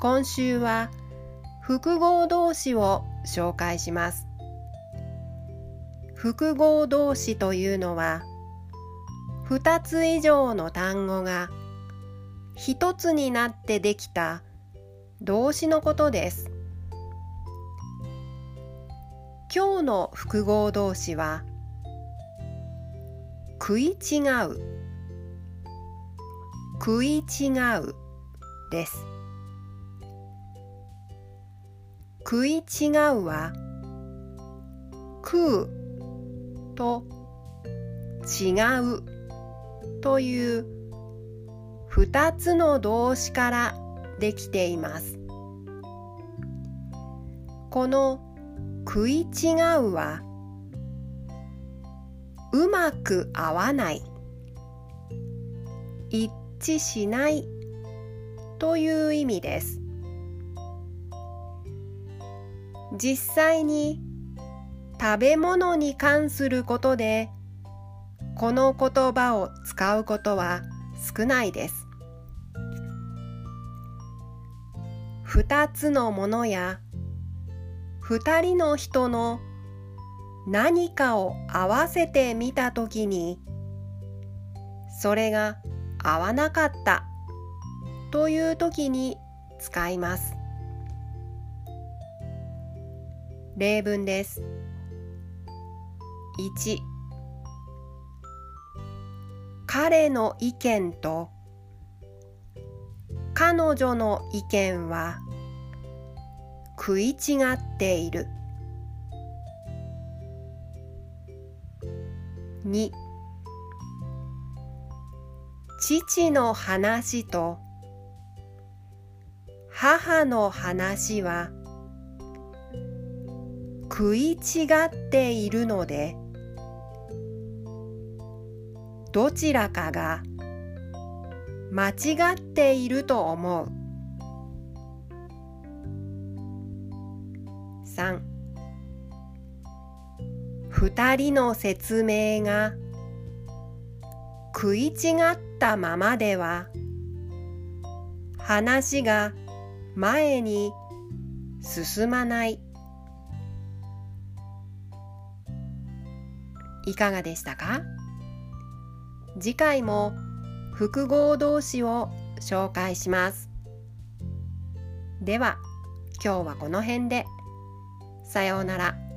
今週は複合動詞を紹介します。複合動詞というのは2つ以上の単語が1つになってできた動詞のことです。今日の複合動詞は食い違う。食い違うです。食い違うは食うと違うという二つの動詞からできています。この食い違うはうまく合わない。一致しないという意味です。実際に食べ物に関することでこの言葉を使うことは少ないです。二つのものや二人の人の何かを合わせてみたときにそれが合わなかったというときに使います。例文です。1彼の意見と彼女の意見は食い違っている。2父の話と母の話は食い違っているのでどちらかが間違っていると思う。3二人の説明が食い違ったままでは話が前に進まない。いかがでしたか？次回も複合動詞を紹介します。では今日はこの辺で。さようなら。